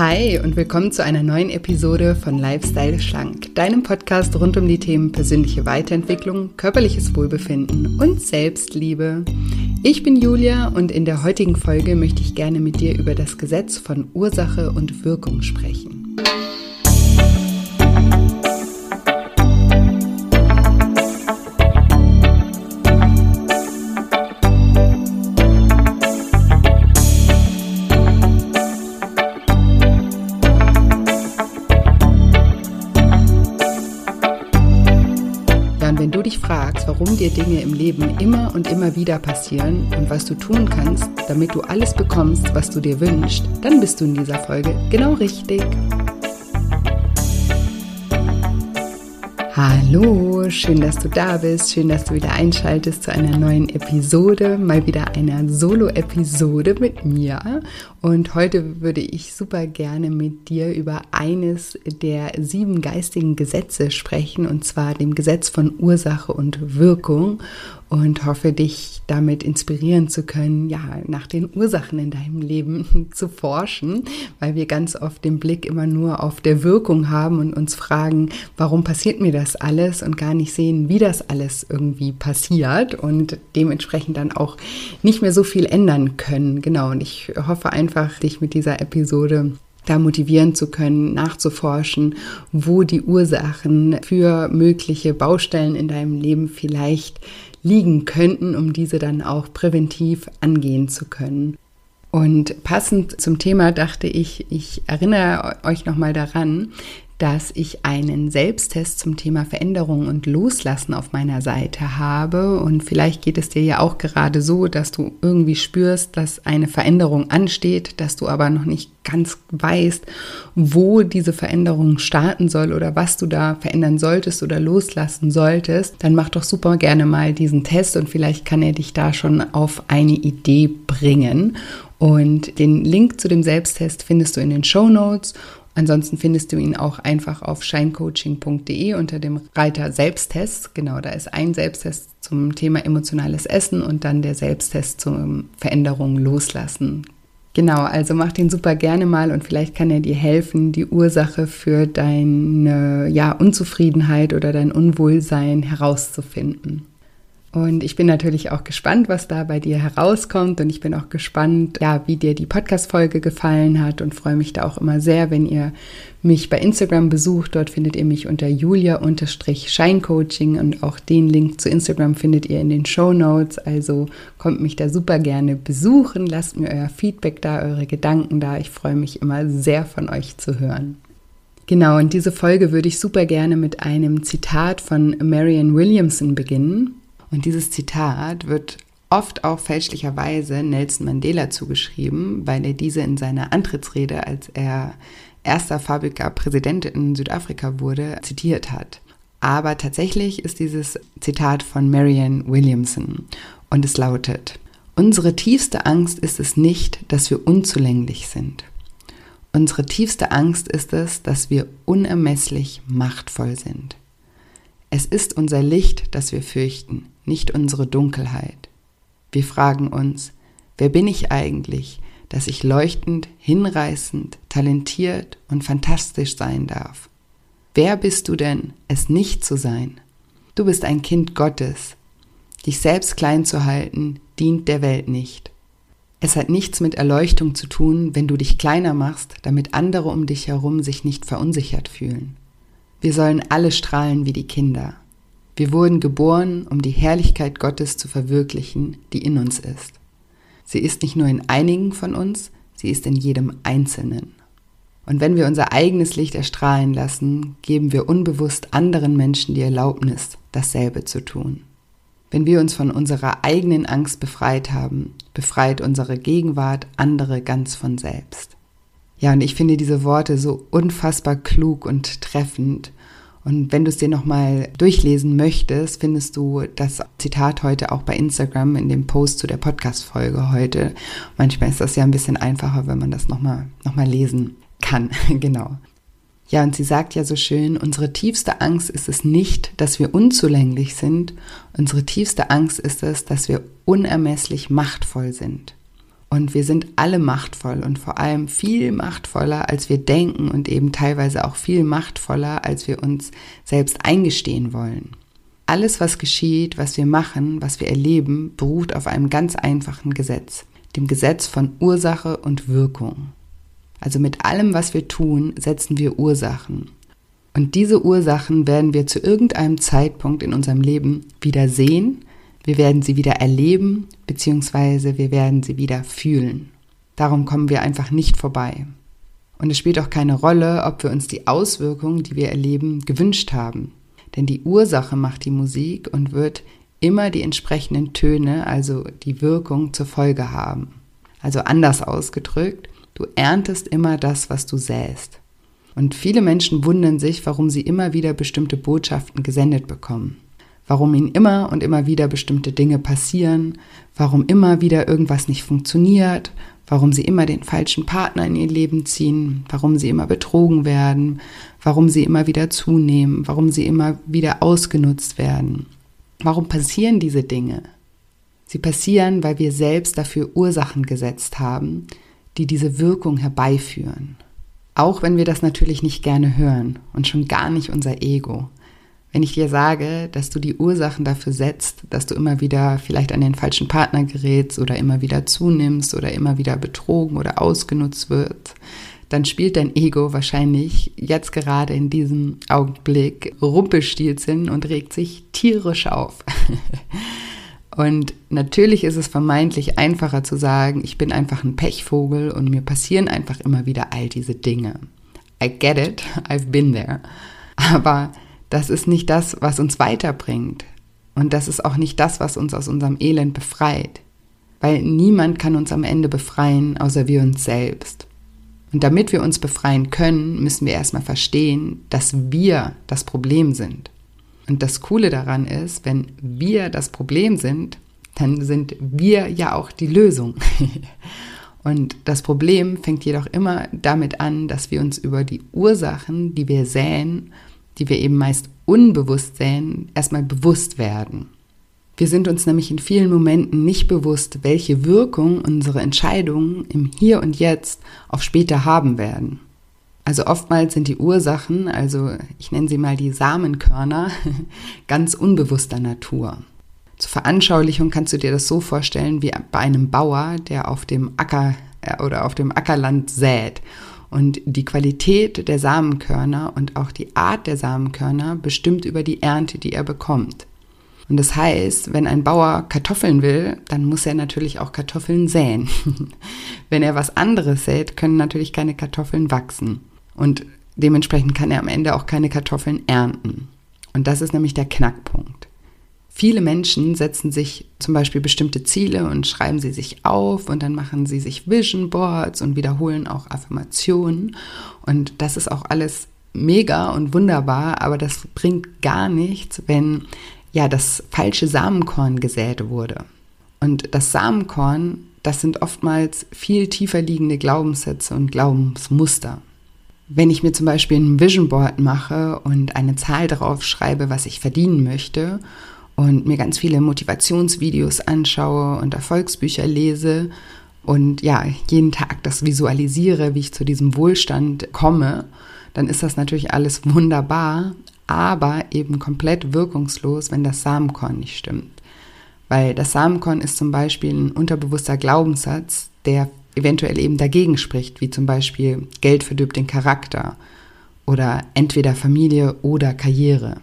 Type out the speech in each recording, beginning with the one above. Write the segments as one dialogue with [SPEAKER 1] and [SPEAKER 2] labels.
[SPEAKER 1] Hi und willkommen zu einer neuen Episode von Lifestyle Schlank, deinem Podcast rund um die Themen persönliche Weiterentwicklung, körperliches Wohlbefinden und Selbstliebe. Ich bin Julia und in der heutigen Folge möchte ich gerne mit dir über das Gesetz von Ursache und Wirkung sprechen. Dir Dinge im Leben immer und immer wieder passieren und was du tun kannst, damit du alles bekommst, was du dir wünschst, dann bist du in dieser Folge genau richtig. Hallo, schön, dass du da bist. Schön, dass du wieder einschaltest zu einer neuen Episode. Mal wieder einer Solo-Episode mit mir. Und heute würde ich super gerne mit dir über eines der sieben geistigen Gesetze sprechen, und zwar dem Gesetz von Ursache und Wirkung und hoffe dich damit inspirieren zu können, ja, nach den Ursachen in deinem Leben zu forschen, weil wir ganz oft den Blick immer nur auf der Wirkung haben und uns fragen, warum passiert mir das alles und gar nicht sehen, wie das alles irgendwie passiert und dementsprechend dann auch nicht mehr so viel ändern können. Genau, und ich hoffe einfach, dich mit dieser Episode da motivieren zu können, nachzuforschen, wo die Ursachen für mögliche Baustellen in deinem Leben vielleicht liegen könnten, um diese dann auch präventiv angehen zu können. Und passend zum Thema dachte ich, ich erinnere euch nochmal daran, dass ich einen Selbsttest zum Thema Veränderung und Loslassen auf meiner Seite habe. Und vielleicht geht es dir ja auch gerade so, dass du irgendwie spürst, dass eine Veränderung ansteht, dass du aber noch nicht ganz weißt, wo diese Veränderung starten soll oder was du da verändern solltest oder loslassen solltest. Dann mach doch super gerne mal diesen Test und vielleicht kann er dich da schon auf eine Idee bringen. Und den Link zu dem Selbsttest findest du in den Show Notes Ansonsten findest du ihn auch einfach auf shinecoaching.de unter dem Reiter Selbsttest. Genau, da ist ein Selbsttest zum Thema emotionales Essen und dann der Selbsttest zum Veränderung loslassen. Genau, also mach den super gerne mal und vielleicht kann er dir helfen, die Ursache für deine ja, Unzufriedenheit oder dein Unwohlsein herauszufinden. Und ich bin natürlich auch gespannt, was da bei dir herauskommt. Und ich bin auch gespannt, ja, wie dir die Podcast-Folge gefallen hat und freue mich da auch immer sehr, wenn ihr mich bei Instagram besucht. Dort findet ihr mich unter julia-scheincoaching und auch den Link zu Instagram findet ihr in den Show Notes. Also kommt mich da super gerne besuchen. Lasst mir euer Feedback da, eure Gedanken da. Ich freue mich immer sehr von euch zu hören. Genau, und diese Folge würde ich super gerne mit einem Zitat von Marianne Williamson beginnen. Und dieses Zitat wird oft auch fälschlicherweise Nelson Mandela zugeschrieben, weil er diese in seiner Antrittsrede, als er erster farbiger Präsident in Südafrika wurde, zitiert hat. Aber tatsächlich ist dieses Zitat von Marianne Williamson und es lautet, Unsere tiefste Angst ist es nicht, dass wir unzulänglich sind. Unsere tiefste Angst ist es, dass wir unermesslich machtvoll sind. Es ist unser Licht, das wir fürchten, nicht unsere Dunkelheit. Wir fragen uns, wer bin ich eigentlich, dass ich leuchtend, hinreißend, talentiert und fantastisch sein darf? Wer bist du denn, es nicht zu sein? Du bist ein Kind Gottes. Dich selbst klein zu halten, dient der Welt nicht. Es hat nichts mit Erleuchtung zu tun, wenn du dich kleiner machst, damit andere um dich herum sich nicht verunsichert fühlen. Wir sollen alle strahlen wie die Kinder. Wir wurden geboren, um die Herrlichkeit Gottes zu verwirklichen, die in uns ist. Sie ist nicht nur in einigen von uns, sie ist in jedem Einzelnen. Und wenn wir unser eigenes Licht erstrahlen lassen, geben wir unbewusst anderen Menschen die Erlaubnis, dasselbe zu tun. Wenn wir uns von unserer eigenen Angst befreit haben, befreit unsere Gegenwart andere ganz von selbst. Ja, und ich finde diese Worte so unfassbar klug und treffend. Und wenn du es dir nochmal durchlesen möchtest, findest du das Zitat heute auch bei Instagram in dem Post zu der Podcast-Folge heute. Manchmal ist das ja ein bisschen einfacher, wenn man das nochmal noch mal lesen kann. genau. Ja, und sie sagt ja so schön, unsere tiefste Angst ist es nicht, dass wir unzulänglich sind. Unsere tiefste Angst ist es, dass wir unermesslich machtvoll sind. Und wir sind alle machtvoll und vor allem viel machtvoller, als wir denken und eben teilweise auch viel machtvoller, als wir uns selbst eingestehen wollen. Alles, was geschieht, was wir machen, was wir erleben, beruht auf einem ganz einfachen Gesetz, dem Gesetz von Ursache und Wirkung. Also mit allem, was wir tun, setzen wir Ursachen. Und diese Ursachen werden wir zu irgendeinem Zeitpunkt in unserem Leben wieder sehen, wir werden sie wieder erleben, beziehungsweise wir werden sie wieder fühlen. Darum kommen wir einfach nicht vorbei. Und es spielt auch keine Rolle, ob wir uns die Auswirkungen, die wir erleben, gewünscht haben. Denn die Ursache macht die Musik und wird immer die entsprechenden Töne, also die Wirkung zur Folge haben. Also anders ausgedrückt, du erntest immer das, was du säst. Und viele Menschen wundern sich, warum sie immer wieder bestimmte Botschaften gesendet bekommen warum ihnen immer und immer wieder bestimmte Dinge passieren, warum immer wieder irgendwas nicht funktioniert, warum sie immer den falschen Partner in ihr Leben ziehen, warum sie immer betrogen werden, warum sie immer wieder zunehmen, warum sie immer wieder ausgenutzt werden. Warum passieren diese Dinge? Sie passieren, weil wir selbst dafür Ursachen gesetzt haben, die diese Wirkung herbeiführen. Auch wenn wir das natürlich nicht gerne hören und schon gar nicht unser Ego. Wenn ich dir sage, dass du die Ursachen dafür setzt, dass du immer wieder vielleicht an den falschen Partner gerätst oder immer wieder zunimmst oder immer wieder betrogen oder ausgenutzt wird, dann spielt dein Ego wahrscheinlich jetzt gerade in diesem Augenblick Rumpelstilzchen und regt sich tierisch auf. und natürlich ist es vermeintlich einfacher zu sagen, ich bin einfach ein Pechvogel und mir passieren einfach immer wieder all diese Dinge. I get it, I've been there. Aber das ist nicht das, was uns weiterbringt. Und das ist auch nicht das, was uns aus unserem Elend befreit. Weil niemand kann uns am Ende befreien, außer wir uns selbst. Und damit wir uns befreien können, müssen wir erstmal verstehen, dass wir das Problem sind. Und das Coole daran ist, wenn wir das Problem sind, dann sind wir ja auch die Lösung. Und das Problem fängt jedoch immer damit an, dass wir uns über die Ursachen, die wir säen, die wir eben meist unbewusst sehen, erstmal bewusst werden. Wir sind uns nämlich in vielen Momenten nicht bewusst, welche Wirkung unsere Entscheidungen im Hier und Jetzt auf später haben werden. Also oftmals sind die Ursachen, also ich nenne sie mal die Samenkörner, ganz unbewusster Natur. Zur Veranschaulichung kannst du dir das so vorstellen wie bei einem Bauer, der auf dem Acker äh, oder auf dem Ackerland sät und die Qualität der Samenkörner und auch die Art der Samenkörner bestimmt über die Ernte, die er bekommt. Und das heißt, wenn ein Bauer Kartoffeln will, dann muss er natürlich auch Kartoffeln säen. wenn er was anderes sät, können natürlich keine Kartoffeln wachsen. Und dementsprechend kann er am Ende auch keine Kartoffeln ernten. Und das ist nämlich der Knackpunkt. Viele Menschen setzen sich zum Beispiel bestimmte Ziele und schreiben sie sich auf und dann machen sie sich Vision Boards und wiederholen auch Affirmationen. Und das ist auch alles mega und wunderbar, aber das bringt gar nichts, wenn ja das falsche Samenkorn gesät wurde. Und das Samenkorn, das sind oftmals viel tiefer liegende Glaubenssätze und Glaubensmuster. Wenn ich mir zum Beispiel ein Vision Board mache und eine Zahl darauf schreibe, was ich verdienen möchte und mir ganz viele Motivationsvideos anschaue und Erfolgsbücher lese und ja, jeden Tag das visualisiere, wie ich zu diesem Wohlstand komme, dann ist das natürlich alles wunderbar, aber eben komplett wirkungslos, wenn das Samenkorn nicht stimmt. Weil das Samenkorn ist zum Beispiel ein unterbewusster Glaubenssatz, der eventuell eben dagegen spricht, wie zum Beispiel Geld verdirbt den Charakter oder entweder Familie oder Karriere.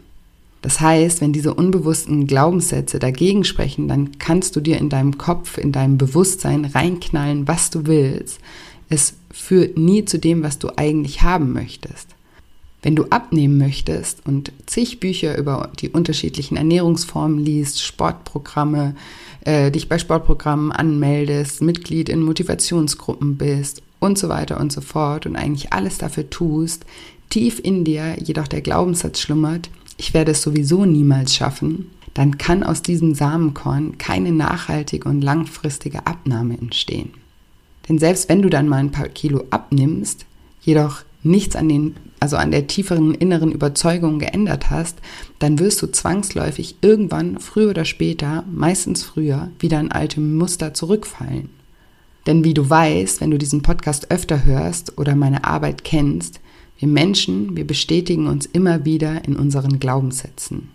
[SPEAKER 1] Das heißt, wenn diese unbewussten Glaubenssätze dagegen sprechen, dann kannst du dir in deinem Kopf, in deinem Bewusstsein reinknallen, was du willst. Es führt nie zu dem, was du eigentlich haben möchtest. Wenn du abnehmen möchtest und zig Bücher über die unterschiedlichen Ernährungsformen liest, Sportprogramme, äh, dich bei Sportprogrammen anmeldest, Mitglied in Motivationsgruppen bist und so weiter und so fort und eigentlich alles dafür tust, tief in dir jedoch der Glaubenssatz schlummert, ich werde es sowieso niemals schaffen, dann kann aus diesem Samenkorn keine nachhaltige und langfristige Abnahme entstehen. Denn selbst wenn du dann mal ein paar Kilo abnimmst, jedoch nichts an den, also an der tieferen inneren Überzeugung geändert hast, dann wirst du zwangsläufig irgendwann, früher oder später, meistens früher, wieder in alte Muster zurückfallen. Denn wie du weißt, wenn du diesen Podcast öfter hörst oder meine Arbeit kennst, wir Menschen, wir bestätigen uns immer wieder in unseren Glaubenssätzen.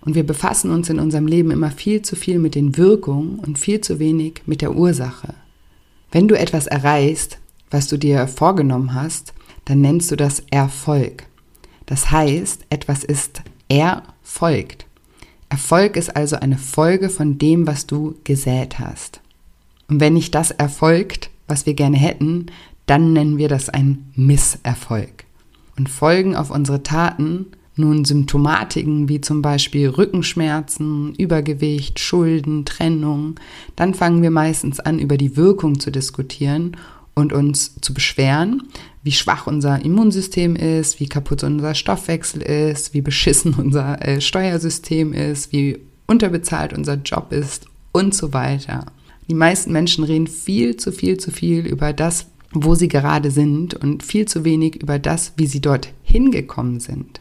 [SPEAKER 1] Und wir befassen uns in unserem Leben immer viel zu viel mit den Wirkungen und viel zu wenig mit der Ursache. Wenn du etwas erreichst, was du dir vorgenommen hast, dann nennst du das Erfolg. Das heißt, etwas ist erfolgt. Erfolg ist also eine Folge von dem, was du gesät hast. Und wenn nicht das erfolgt, was wir gerne hätten, dann nennen wir das ein Misserfolg. Und Folgen auf unsere Taten, nun Symptomatiken wie zum Beispiel Rückenschmerzen, Übergewicht, Schulden, Trennung, dann fangen wir meistens an, über die Wirkung zu diskutieren und uns zu beschweren, wie schwach unser Immunsystem ist, wie kaputt unser Stoffwechsel ist, wie beschissen unser äh, Steuersystem ist, wie unterbezahlt unser Job ist und so weiter. Die meisten Menschen reden viel zu viel zu viel über das, wo sie gerade sind und viel zu wenig über das, wie sie dort hingekommen sind.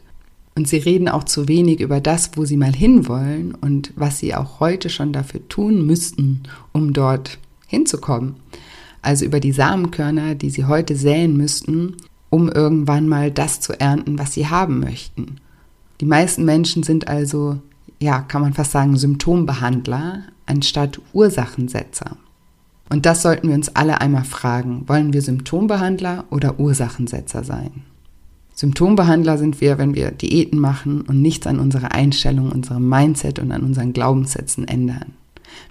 [SPEAKER 1] Und sie reden auch zu wenig über das, wo sie mal hinwollen und was sie auch heute schon dafür tun müssten, um dort hinzukommen. Also über die Samenkörner, die sie heute säen müssten, um irgendwann mal das zu ernten, was sie haben möchten. Die meisten Menschen sind also, ja, kann man fast sagen, Symptombehandler anstatt Ursachensetzer. Und das sollten wir uns alle einmal fragen. Wollen wir Symptombehandler oder Ursachensetzer sein? Symptombehandler sind wir, wenn wir Diäten machen und nichts an unserer Einstellung, unserem Mindset und an unseren Glaubenssätzen ändern.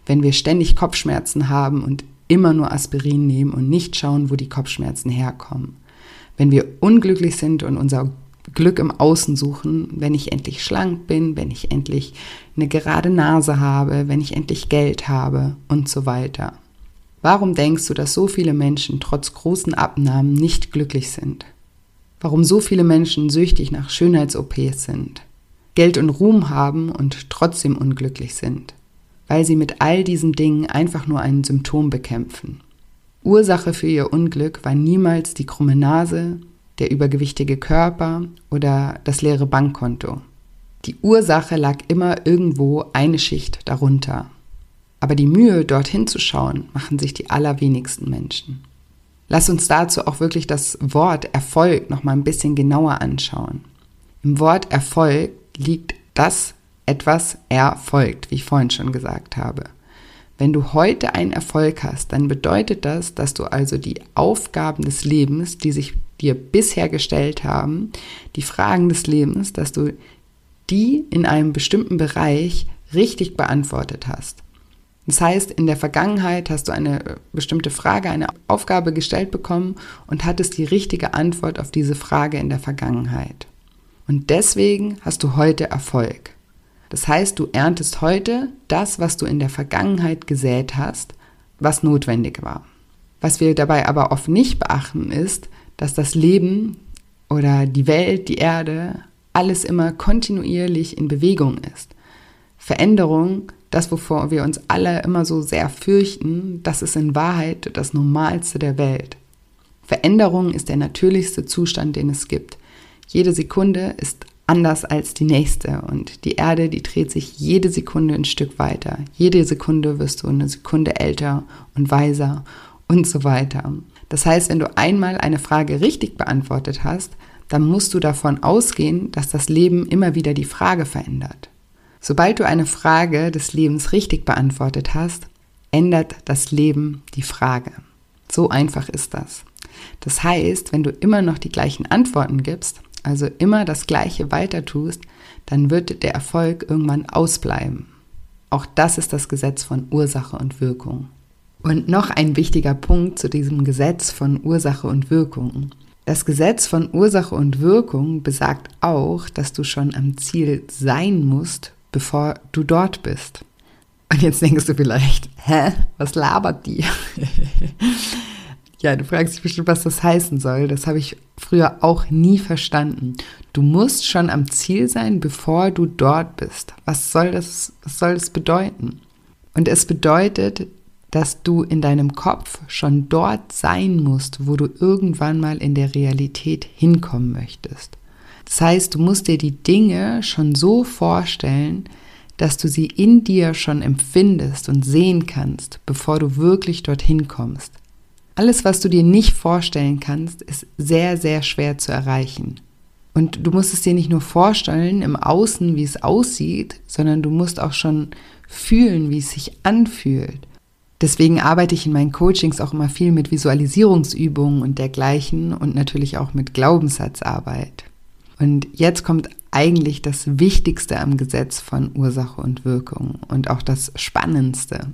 [SPEAKER 1] Wenn wir ständig Kopfschmerzen haben und immer nur Aspirin nehmen und nicht schauen, wo die Kopfschmerzen herkommen. Wenn wir unglücklich sind und unser Glück im Außen suchen, wenn ich endlich schlank bin, wenn ich endlich eine gerade Nase habe, wenn ich endlich Geld habe und so weiter. Warum denkst du, dass so viele Menschen trotz großen Abnahmen nicht glücklich sind? Warum so viele Menschen süchtig nach Schönheits-OPs sind, Geld und Ruhm haben und trotzdem unglücklich sind? Weil sie mit all diesen Dingen einfach nur ein Symptom bekämpfen. Ursache für ihr Unglück war niemals die krumme Nase, der übergewichtige Körper oder das leere Bankkonto. Die Ursache lag immer irgendwo eine Schicht darunter. Aber die Mühe, dorthin zu schauen, machen sich die allerwenigsten Menschen. Lass uns dazu auch wirklich das Wort Erfolg noch mal ein bisschen genauer anschauen. Im Wort Erfolg liegt das etwas erfolgt, wie ich vorhin schon gesagt habe. Wenn du heute einen Erfolg hast, dann bedeutet das, dass du also die Aufgaben des Lebens, die sich dir bisher gestellt haben, die Fragen des Lebens, dass du die in einem bestimmten Bereich richtig beantwortet hast. Das heißt, in der Vergangenheit hast du eine bestimmte Frage, eine Aufgabe gestellt bekommen und hattest die richtige Antwort auf diese Frage in der Vergangenheit. Und deswegen hast du heute Erfolg. Das heißt, du erntest heute das, was du in der Vergangenheit gesät hast, was notwendig war. Was wir dabei aber oft nicht beachten, ist, dass das Leben oder die Welt, die Erde, alles immer kontinuierlich in Bewegung ist. Veränderung das, wovor wir uns alle immer so sehr fürchten, das ist in Wahrheit das Normalste der Welt. Veränderung ist der natürlichste Zustand, den es gibt. Jede Sekunde ist anders als die nächste und die Erde, die dreht sich jede Sekunde ein Stück weiter. Jede Sekunde wirst du eine Sekunde älter und weiser und so weiter. Das heißt, wenn du einmal eine Frage richtig beantwortet hast, dann musst du davon ausgehen, dass das Leben immer wieder die Frage verändert. Sobald du eine Frage des Lebens richtig beantwortet hast, ändert das Leben die Frage. So einfach ist das. Das heißt, wenn du immer noch die gleichen Antworten gibst, also immer das Gleiche weiter tust, dann wird der Erfolg irgendwann ausbleiben. Auch das ist das Gesetz von Ursache und Wirkung. Und noch ein wichtiger Punkt zu diesem Gesetz von Ursache und Wirkung. Das Gesetz von Ursache und Wirkung besagt auch, dass du schon am Ziel sein musst, bevor du dort bist. Und jetzt denkst du vielleicht, hä, was labert die? ja, du fragst dich bestimmt, was das heißen soll. Das habe ich früher auch nie verstanden. Du musst schon am Ziel sein, bevor du dort bist. Was soll das, was soll das bedeuten? Und es bedeutet, dass du in deinem Kopf schon dort sein musst, wo du irgendwann mal in der Realität hinkommen möchtest. Das heißt, du musst dir die Dinge schon so vorstellen, dass du sie in dir schon empfindest und sehen kannst, bevor du wirklich dorthin kommst. Alles, was du dir nicht vorstellen kannst, ist sehr, sehr schwer zu erreichen. Und du musst es dir nicht nur vorstellen im Außen, wie es aussieht, sondern du musst auch schon fühlen, wie es sich anfühlt. Deswegen arbeite ich in meinen Coachings auch immer viel mit Visualisierungsübungen und dergleichen und natürlich auch mit Glaubenssatzarbeit. Und jetzt kommt eigentlich das Wichtigste am Gesetz von Ursache und Wirkung und auch das Spannendste.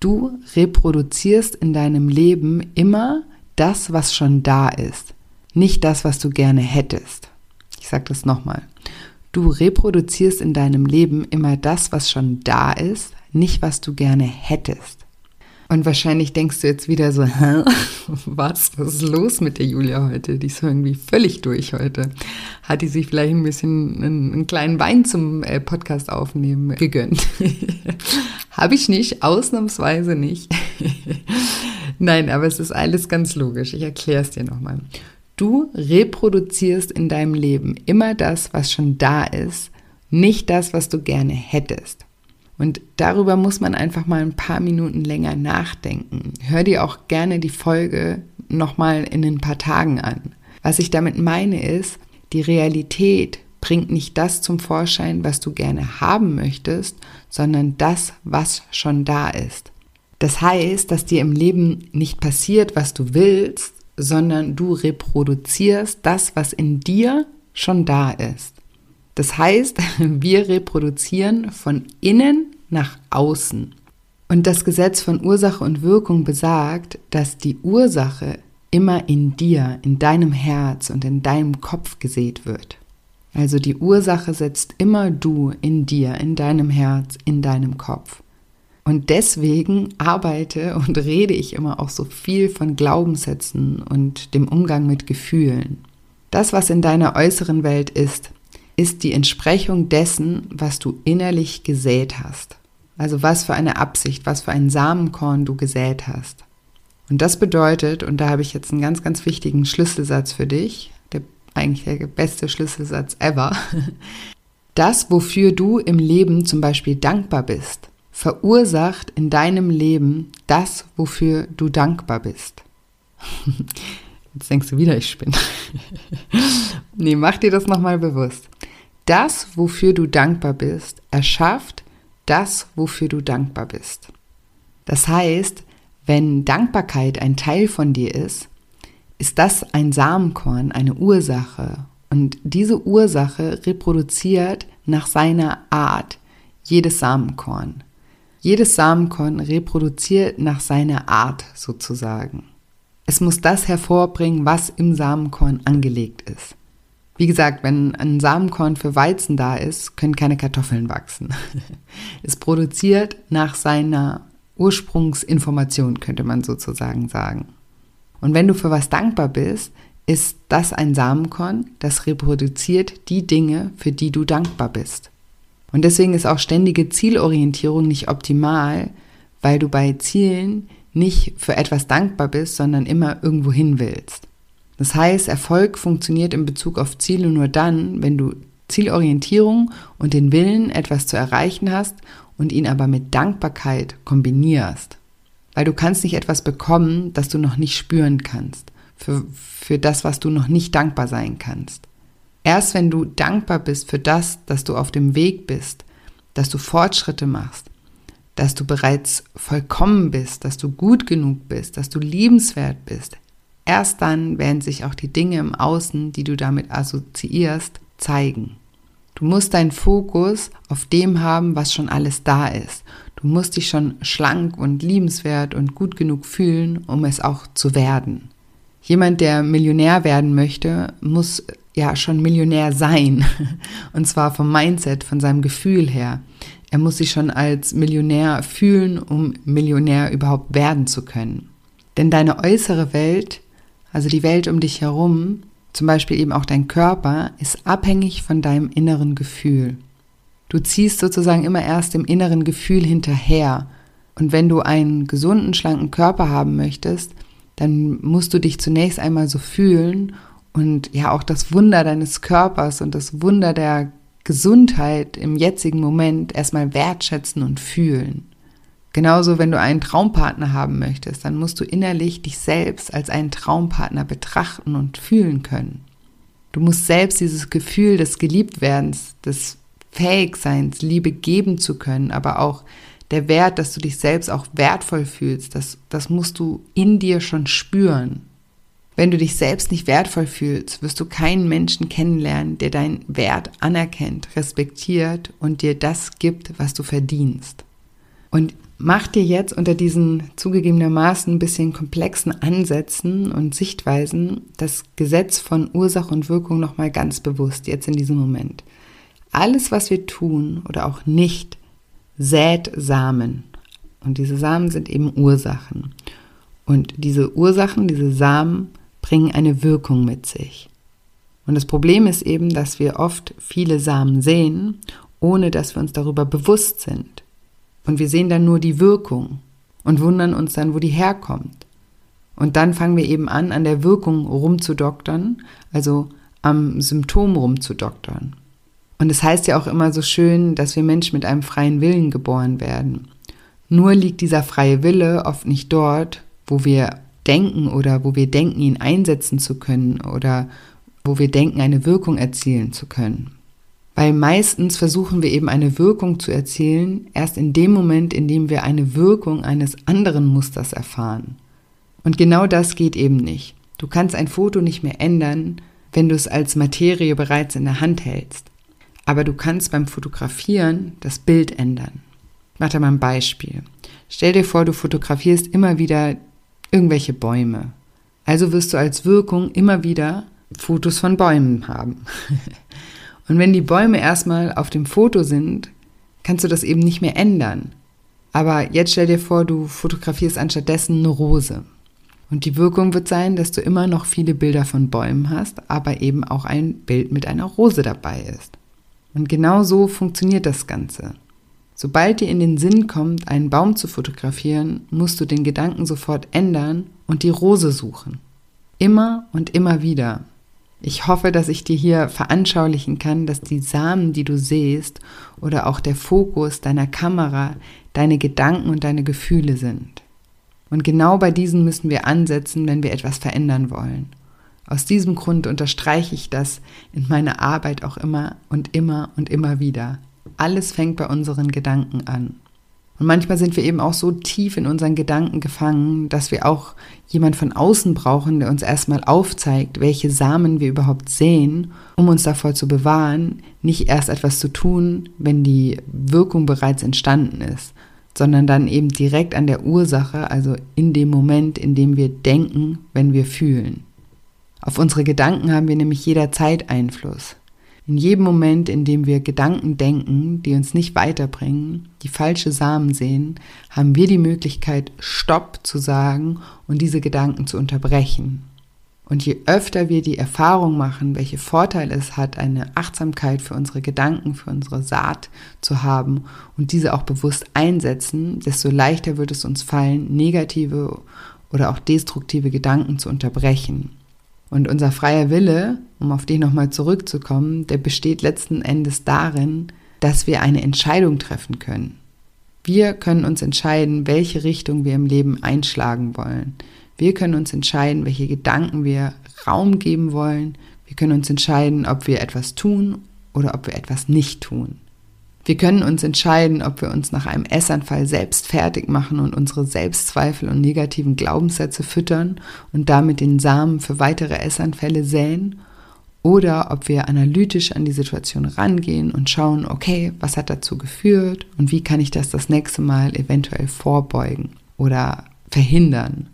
[SPEAKER 1] Du reproduzierst in deinem Leben immer das, was schon da ist, nicht das, was du gerne hättest. Ich sage das nochmal. Du reproduzierst in deinem Leben immer das, was schon da ist, nicht was du gerne hättest. Und wahrscheinlich denkst du jetzt wieder so, hä? Was? Was ist los mit der Julia heute? Die ist irgendwie völlig durch heute. Hat die sich vielleicht ein bisschen einen, einen kleinen Wein zum äh, Podcast aufnehmen gegönnt? Habe ich nicht, ausnahmsweise nicht. Nein, aber es ist alles ganz logisch. Ich erkläre es dir nochmal. Du reproduzierst in deinem Leben immer das, was schon da ist, nicht das, was du gerne hättest. Und darüber muss man einfach mal ein paar Minuten länger nachdenken. Hör dir auch gerne die Folge nochmal in ein paar Tagen an. Was ich damit meine ist, die Realität bringt nicht das zum Vorschein, was du gerne haben möchtest, sondern das, was schon da ist. Das heißt, dass dir im Leben nicht passiert, was du willst, sondern du reproduzierst das, was in dir schon da ist. Das heißt, wir reproduzieren von innen nach außen. Und das Gesetz von Ursache und Wirkung besagt, dass die Ursache immer in dir, in deinem Herz und in deinem Kopf gesät wird. Also die Ursache setzt immer du in dir, in deinem Herz, in deinem Kopf. Und deswegen arbeite und rede ich immer auch so viel von Glaubenssätzen und dem Umgang mit Gefühlen. Das, was in deiner äußeren Welt ist, ist die Entsprechung dessen, was du innerlich gesät hast. Also was für eine Absicht, was für ein Samenkorn du gesät hast. Und das bedeutet, und da habe ich jetzt einen ganz, ganz wichtigen Schlüsselsatz für dich, der eigentlich der beste Schlüsselsatz ever. Das, wofür du im Leben zum Beispiel dankbar bist, verursacht in deinem Leben das, wofür du dankbar bist. Jetzt denkst du wieder, ich spinne. nee, mach dir das nochmal bewusst. Das, wofür du dankbar bist, erschafft das, wofür du dankbar bist. Das heißt, wenn Dankbarkeit ein Teil von dir ist, ist das ein Samenkorn, eine Ursache. Und diese Ursache reproduziert nach seiner Art jedes Samenkorn. Jedes Samenkorn reproduziert nach seiner Art sozusagen. Es muss das hervorbringen, was im Samenkorn angelegt ist. Wie gesagt, wenn ein Samenkorn für Weizen da ist, können keine Kartoffeln wachsen. Es produziert nach seiner Ursprungsinformation, könnte man sozusagen sagen. Und wenn du für was dankbar bist, ist das ein Samenkorn, das reproduziert die Dinge, für die du dankbar bist. Und deswegen ist auch ständige Zielorientierung nicht optimal, weil du bei Zielen nicht für etwas dankbar bist, sondern immer irgendwo hin willst. Das heißt, Erfolg funktioniert in Bezug auf Ziele nur dann, wenn du Zielorientierung und den Willen, etwas zu erreichen hast und ihn aber mit Dankbarkeit kombinierst. Weil du kannst nicht etwas bekommen, das du noch nicht spüren kannst, für, für das, was du noch nicht dankbar sein kannst. Erst wenn du dankbar bist für das, dass du auf dem Weg bist, dass du Fortschritte machst, dass du bereits vollkommen bist, dass du gut genug bist, dass du liebenswert bist, erst dann werden sich auch die Dinge im Außen, die du damit assoziierst, zeigen. Du musst deinen Fokus auf dem haben, was schon alles da ist. Du musst dich schon schlank und liebenswert und gut genug fühlen, um es auch zu werden. Jemand, der Millionär werden möchte, muss ja schon Millionär sein. Und zwar vom Mindset, von seinem Gefühl her. Er muss sich schon als Millionär fühlen, um Millionär überhaupt werden zu können. Denn deine äußere Welt, also die Welt um dich herum, zum Beispiel eben auch dein Körper, ist abhängig von deinem inneren Gefühl. Du ziehst sozusagen immer erst dem inneren Gefühl hinterher. Und wenn du einen gesunden, schlanken Körper haben möchtest, dann musst du dich zunächst einmal so fühlen und ja auch das Wunder deines Körpers und das Wunder der Gesundheit im jetzigen Moment erstmal wertschätzen und fühlen. Genauso, wenn du einen Traumpartner haben möchtest, dann musst du innerlich dich selbst als einen Traumpartner betrachten und fühlen können. Du musst selbst dieses Gefühl des Geliebtwerdens, des Fähigseins, Liebe geben zu können, aber auch der Wert, dass du dich selbst auch wertvoll fühlst, das, das musst du in dir schon spüren. Wenn du dich selbst nicht wertvoll fühlst, wirst du keinen Menschen kennenlernen, der deinen Wert anerkennt, respektiert und dir das gibt, was du verdienst. Und mach dir jetzt unter diesen zugegebenermaßen ein bisschen komplexen Ansätzen und Sichtweisen das Gesetz von Ursache und Wirkung nochmal ganz bewusst, jetzt in diesem Moment. Alles, was wir tun oder auch nicht, sät Samen. Und diese Samen sind eben Ursachen. Und diese Ursachen, diese Samen bringen eine Wirkung mit sich. Und das Problem ist eben, dass wir oft viele Samen sehen, ohne dass wir uns darüber bewusst sind. Und wir sehen dann nur die Wirkung und wundern uns dann, wo die herkommt. Und dann fangen wir eben an, an der Wirkung rumzudoktern, also am Symptom rumzudoktern. Und es heißt ja auch immer so schön, dass wir Menschen mit einem freien Willen geboren werden. Nur liegt dieser freie Wille oft nicht dort, wo wir denken oder wo wir denken, ihn einsetzen zu können oder wo wir denken, eine Wirkung erzielen zu können. Weil meistens versuchen wir eben eine Wirkung zu erzielen, erst in dem Moment, in dem wir eine Wirkung eines anderen Musters erfahren. Und genau das geht eben nicht. Du kannst ein Foto nicht mehr ändern, wenn du es als Materie bereits in der Hand hältst. Aber du kannst beim Fotografieren das Bild ändern. Ich mache dir mal ein Beispiel. Stell dir vor, du fotografierst immer wieder irgendwelche Bäume. Also wirst du als Wirkung immer wieder Fotos von Bäumen haben. Und wenn die Bäume erstmal auf dem Foto sind, kannst du das eben nicht mehr ändern. Aber jetzt stell dir vor, du fotografierst anstattdessen eine Rose. Und die Wirkung wird sein, dass du immer noch viele Bilder von Bäumen hast, aber eben auch ein Bild mit einer Rose dabei ist. Und genau so funktioniert das Ganze. Sobald dir in den Sinn kommt, einen Baum zu fotografieren, musst du den Gedanken sofort ändern und die Rose suchen. Immer und immer wieder. Ich hoffe, dass ich dir hier veranschaulichen kann, dass die Samen, die du siehst, oder auch der Fokus deiner Kamera deine Gedanken und deine Gefühle sind. Und genau bei diesen müssen wir ansetzen, wenn wir etwas verändern wollen. Aus diesem Grund unterstreiche ich das in meiner Arbeit auch immer und immer und immer wieder. Alles fängt bei unseren Gedanken an. Und manchmal sind wir eben auch so tief in unseren Gedanken gefangen, dass wir auch jemand von außen brauchen, der uns erstmal aufzeigt, welche Samen wir überhaupt sehen, um uns davor zu bewahren, nicht erst etwas zu tun, wenn die Wirkung bereits entstanden ist, sondern dann eben direkt an der Ursache, also in dem Moment, in dem wir denken, wenn wir fühlen. Auf unsere Gedanken haben wir nämlich jederzeit Einfluss. In jedem Moment, in dem wir Gedanken denken, die uns nicht weiterbringen, die falsche Samen sehen, haben wir die Möglichkeit, Stopp zu sagen und diese Gedanken zu unterbrechen. Und je öfter wir die Erfahrung machen, welche Vorteile es hat, eine Achtsamkeit für unsere Gedanken, für unsere Saat zu haben und diese auch bewusst einsetzen, desto leichter wird es uns fallen, negative oder auch destruktive Gedanken zu unterbrechen. Und unser freier Wille, um auf den nochmal zurückzukommen, der besteht letzten Endes darin, dass wir eine Entscheidung treffen können. Wir können uns entscheiden, welche Richtung wir im Leben einschlagen wollen. Wir können uns entscheiden, welche Gedanken wir Raum geben wollen. Wir können uns entscheiden, ob wir etwas tun oder ob wir etwas nicht tun. Wir können uns entscheiden, ob wir uns nach einem Essanfall selbst fertig machen und unsere Selbstzweifel und negativen Glaubenssätze füttern und damit den Samen für weitere Essanfälle säen oder ob wir analytisch an die Situation rangehen und schauen, okay, was hat dazu geführt und wie kann ich das das nächste Mal eventuell vorbeugen oder verhindern.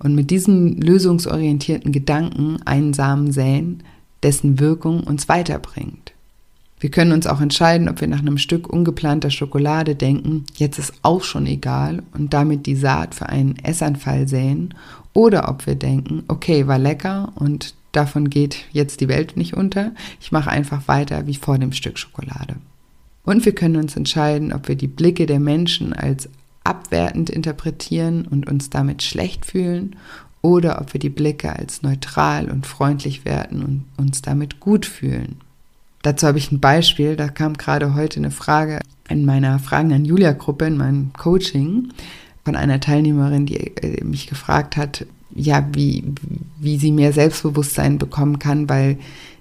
[SPEAKER 1] Und mit diesem lösungsorientierten Gedanken einen Samen säen, dessen Wirkung uns weiterbringt. Wir können uns auch entscheiden, ob wir nach einem Stück ungeplanter Schokolade denken, jetzt ist auch schon egal und damit die Saat für einen Essanfall säen, oder ob wir denken, okay, war lecker und davon geht jetzt die Welt nicht unter, ich mache einfach weiter wie vor dem Stück Schokolade. Und wir können uns entscheiden, ob wir die Blicke der Menschen als abwertend interpretieren und uns damit schlecht fühlen oder ob wir die Blicke als neutral und freundlich werten und uns damit gut fühlen. Dazu habe ich ein Beispiel. Da kam gerade heute eine Frage in meiner Fragen an Julia-Gruppe, in meinem Coaching, von einer Teilnehmerin, die äh, mich gefragt hat, ja, wie, wie sie mehr Selbstbewusstsein bekommen kann, weil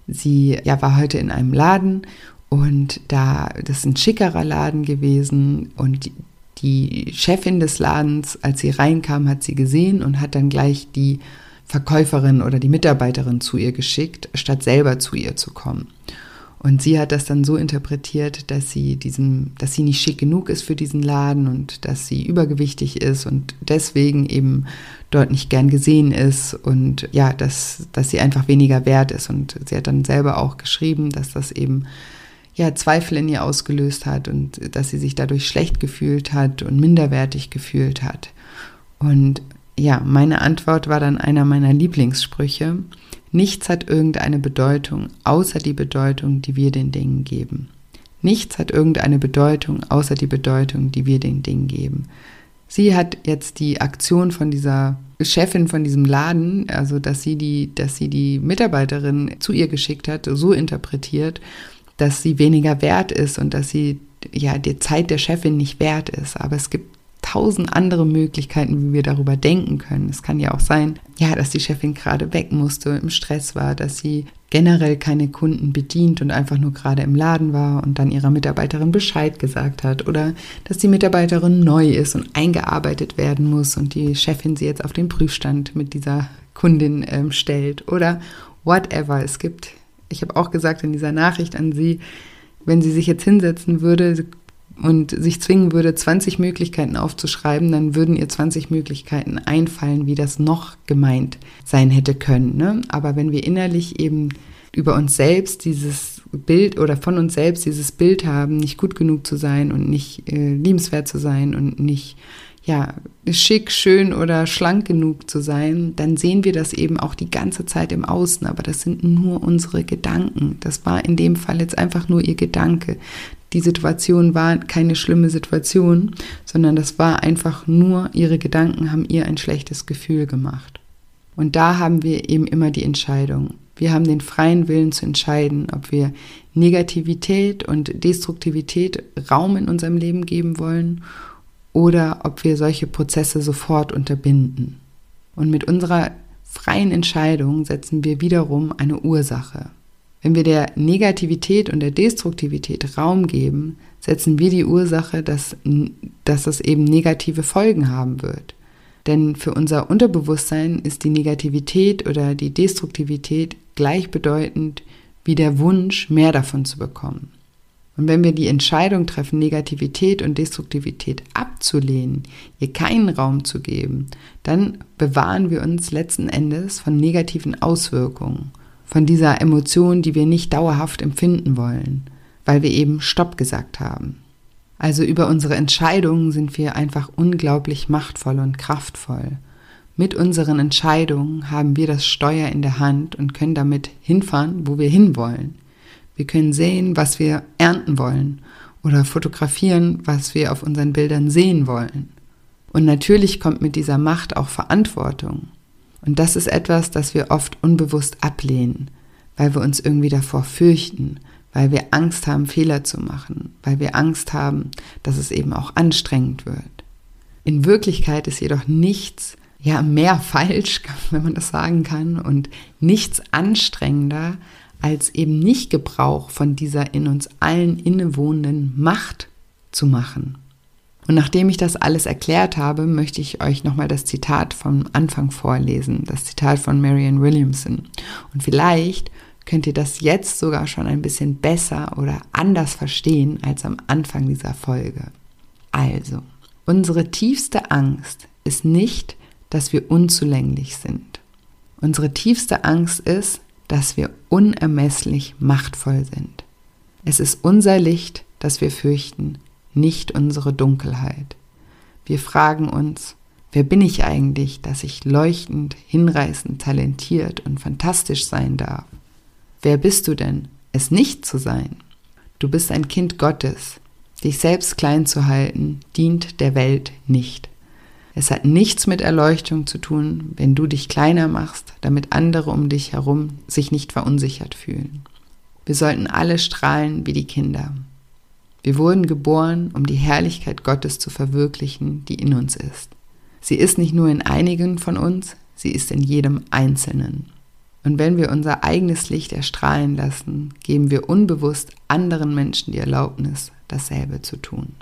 [SPEAKER 1] sie ja war heute in einem Laden und da, das ist ein schickerer Laden gewesen und die Chefin des Ladens, als sie reinkam, hat sie gesehen und hat dann gleich die Verkäuferin oder die Mitarbeiterin zu ihr geschickt, statt selber zu ihr zu kommen. Und sie hat das dann so interpretiert, dass sie diesem, dass sie nicht schick genug ist für diesen Laden und dass sie übergewichtig ist und deswegen eben dort nicht gern gesehen ist und ja, dass, dass sie einfach weniger wert ist. Und sie hat dann selber auch geschrieben, dass das eben ja, Zweifel in ihr ausgelöst hat und dass sie sich dadurch schlecht gefühlt hat und minderwertig gefühlt hat. Und ja, meine Antwort war dann einer meiner Lieblingssprüche. Nichts hat irgendeine Bedeutung, außer die Bedeutung, die wir den Dingen geben. Nichts hat irgendeine Bedeutung, außer die Bedeutung, die wir den Dingen geben. Sie hat jetzt die Aktion von dieser Chefin von diesem Laden, also dass sie die, dass sie die Mitarbeiterin zu ihr geschickt hat, so interpretiert, dass sie weniger wert ist und dass sie ja die Zeit der Chefin nicht wert ist. Aber es gibt tausend andere Möglichkeiten, wie wir darüber denken können. Es kann ja auch sein, ja, dass die Chefin gerade weg musste, im Stress war, dass sie generell keine Kunden bedient und einfach nur gerade im Laden war und dann ihrer Mitarbeiterin Bescheid gesagt hat oder dass die Mitarbeiterin neu ist und eingearbeitet werden muss und die Chefin sie jetzt auf den Prüfstand mit dieser Kundin ähm, stellt oder whatever. Es gibt ich habe auch gesagt in dieser Nachricht an sie, wenn sie sich jetzt hinsetzen würde und sich zwingen würde, 20 Möglichkeiten aufzuschreiben, dann würden ihr 20 Möglichkeiten einfallen, wie das noch gemeint sein hätte können. Ne? Aber wenn wir innerlich eben über uns selbst dieses Bild oder von uns selbst dieses Bild haben, nicht gut genug zu sein und nicht äh, liebenswert zu sein und nicht ja, schick, schön oder schlank genug zu sein, dann sehen wir das eben auch die ganze Zeit im Außen. Aber das sind nur unsere Gedanken. Das war in dem Fall jetzt einfach nur ihr Gedanke. Die Situation war keine schlimme Situation, sondern das war einfach nur ihre Gedanken haben ihr ein schlechtes Gefühl gemacht. Und da haben wir eben immer die Entscheidung. Wir haben den freien Willen zu entscheiden, ob wir Negativität und Destruktivität Raum in unserem Leben geben wollen oder ob wir solche Prozesse sofort unterbinden. Und mit unserer freien Entscheidung setzen wir wiederum eine Ursache. Wenn wir der Negativität und der Destruktivität Raum geben, setzen wir die Ursache, dass, dass es eben negative Folgen haben wird. Denn für unser Unterbewusstsein ist die Negativität oder die Destruktivität gleichbedeutend wie der Wunsch, mehr davon zu bekommen. Und wenn wir die Entscheidung treffen, Negativität und Destruktivität abzulehnen, ihr keinen Raum zu geben, dann bewahren wir uns letzten Endes von negativen Auswirkungen, von dieser Emotion, die wir nicht dauerhaft empfinden wollen, weil wir eben Stopp gesagt haben. Also über unsere Entscheidungen sind wir einfach unglaublich machtvoll und kraftvoll. Mit unseren Entscheidungen haben wir das Steuer in der Hand und können damit hinfahren, wo wir hinwollen. Wir können sehen, was wir ernten wollen oder fotografieren, was wir auf unseren Bildern sehen wollen. Und natürlich kommt mit dieser Macht auch Verantwortung. Und das ist etwas, das wir oft unbewusst ablehnen, weil wir uns irgendwie davor fürchten, weil wir Angst haben, Fehler zu machen, weil wir Angst haben, dass es eben auch anstrengend wird. In Wirklichkeit ist jedoch nichts ja mehr falsch, wenn man das sagen kann, und nichts anstrengender, als eben nicht Gebrauch von dieser in uns allen innewohnenden Macht zu machen. Und nachdem ich das alles erklärt habe, möchte ich euch nochmal das Zitat vom Anfang vorlesen, das Zitat von Marianne Williamson. Und vielleicht könnt ihr das jetzt sogar schon ein bisschen besser oder anders verstehen als am Anfang dieser Folge. Also, unsere tiefste Angst ist nicht, dass wir unzulänglich sind. Unsere tiefste Angst ist, dass wir unermesslich machtvoll sind. Es ist unser Licht, das wir fürchten, nicht unsere Dunkelheit. Wir fragen uns, wer bin ich eigentlich, dass ich leuchtend, hinreißend, talentiert und fantastisch sein darf? Wer bist du denn, es nicht zu sein? Du bist ein Kind Gottes. Dich selbst klein zu halten, dient der Welt nicht. Es hat nichts mit Erleuchtung zu tun, wenn du dich kleiner machst, damit andere um dich herum sich nicht verunsichert fühlen. Wir sollten alle strahlen wie die Kinder. Wir wurden geboren, um die Herrlichkeit Gottes zu verwirklichen, die in uns ist. Sie ist nicht nur in einigen von uns, sie ist in jedem Einzelnen. Und wenn wir unser eigenes Licht erstrahlen lassen, geben wir unbewusst anderen Menschen die Erlaubnis, dasselbe zu tun.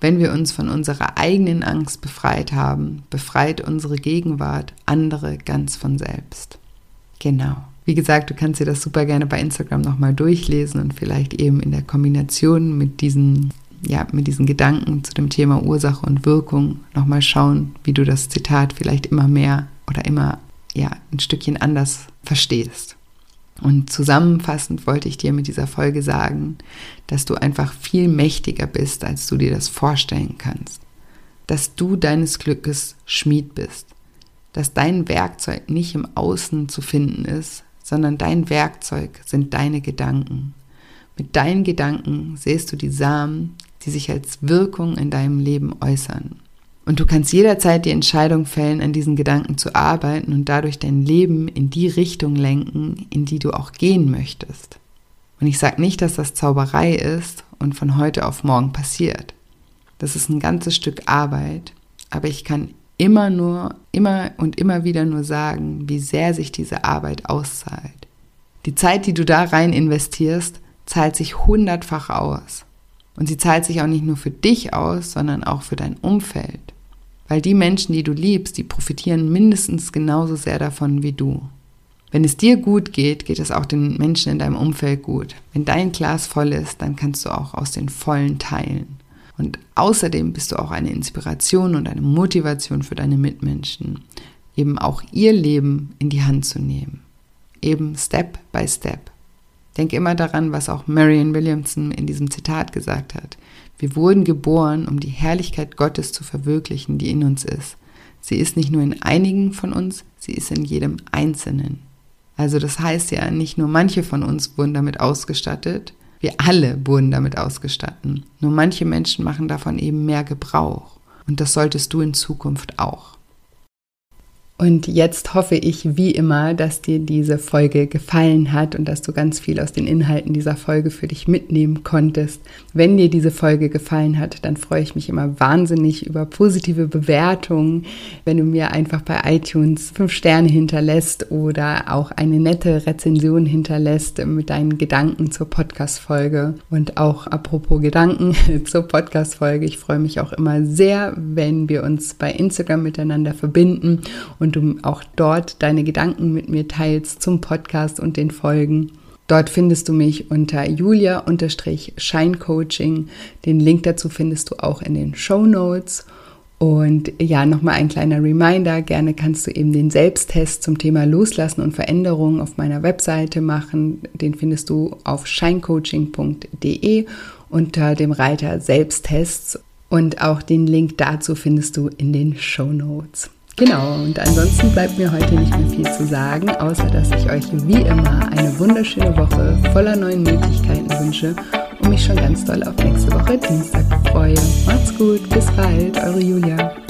[SPEAKER 1] Wenn wir uns von unserer eigenen Angst befreit haben, befreit unsere Gegenwart andere ganz von selbst. Genau. Wie gesagt, du kannst dir das super gerne bei Instagram nochmal durchlesen und vielleicht eben in der Kombination mit diesen, ja, mit diesen Gedanken zu dem Thema Ursache und Wirkung nochmal schauen, wie du das Zitat vielleicht immer mehr oder immer ja, ein Stückchen anders verstehst. Und zusammenfassend wollte ich dir mit dieser Folge sagen, dass du einfach viel mächtiger bist, als du dir das vorstellen kannst. Dass du deines Glückes Schmied bist. Dass dein Werkzeug nicht im Außen zu finden ist, sondern dein Werkzeug sind deine Gedanken. Mit deinen Gedanken siehst du die Samen, die sich als Wirkung in deinem Leben äußern. Und du kannst jederzeit die Entscheidung fällen, an diesen Gedanken zu arbeiten und dadurch dein Leben in die Richtung lenken, in die du auch gehen möchtest. Und ich sage nicht, dass das Zauberei ist und von heute auf morgen passiert. Das ist ein ganzes Stück Arbeit, aber ich kann immer nur, immer und immer wieder nur sagen, wie sehr sich diese Arbeit auszahlt. Die Zeit, die du da rein investierst, zahlt sich hundertfach aus. Und sie zahlt sich auch nicht nur für dich aus, sondern auch für dein Umfeld. Weil die Menschen, die du liebst, die profitieren mindestens genauso sehr davon wie du. Wenn es dir gut geht, geht es auch den Menschen in deinem Umfeld gut. Wenn dein Glas voll ist, dann kannst du auch aus den vollen teilen. Und außerdem bist du auch eine Inspiration und eine Motivation für deine Mitmenschen, eben auch ihr Leben in die Hand zu nehmen. Eben Step by Step. Denk immer daran, was auch Marion Williamson in diesem Zitat gesagt hat. Wir wurden geboren, um die Herrlichkeit Gottes zu verwirklichen, die in uns ist. Sie ist nicht nur in einigen von uns, sie ist in jedem Einzelnen. Also das heißt ja, nicht nur manche von uns wurden damit ausgestattet, wir alle wurden damit ausgestattet. Nur manche Menschen machen davon eben mehr Gebrauch. Und das solltest du in Zukunft auch. Und jetzt hoffe ich wie immer, dass dir diese Folge gefallen hat und dass du ganz viel aus den Inhalten dieser Folge für dich mitnehmen konntest. Wenn dir diese Folge gefallen hat, dann freue ich mich immer wahnsinnig über positive Bewertungen, wenn du mir einfach bei iTunes fünf Sterne hinterlässt oder auch eine nette Rezension hinterlässt mit deinen Gedanken zur Podcast-Folge. Und auch apropos Gedanken zur Podcast-Folge, ich freue mich auch immer sehr, wenn wir uns bei Instagram miteinander verbinden und du auch dort deine Gedanken mit mir teilst zum Podcast und den Folgen. Dort findest du mich unter julia-scheincoaching. Den Link dazu findest du auch in den Show Notes. Und ja, nochmal ein kleiner Reminder. Gerne kannst du eben den Selbsttest zum Thema Loslassen und Veränderung auf meiner Webseite machen. Den findest du auf scheincoaching.de unter dem Reiter Selbsttests. Und auch den Link dazu findest du in den Show Notes. Genau, und ansonsten bleibt mir heute nicht mehr viel zu sagen, außer dass ich euch wie immer eine wunderschöne Woche voller neuen Möglichkeiten wünsche und mich schon ganz doll auf nächste Woche Dienstag freue. Macht's gut, bis bald, eure Julia.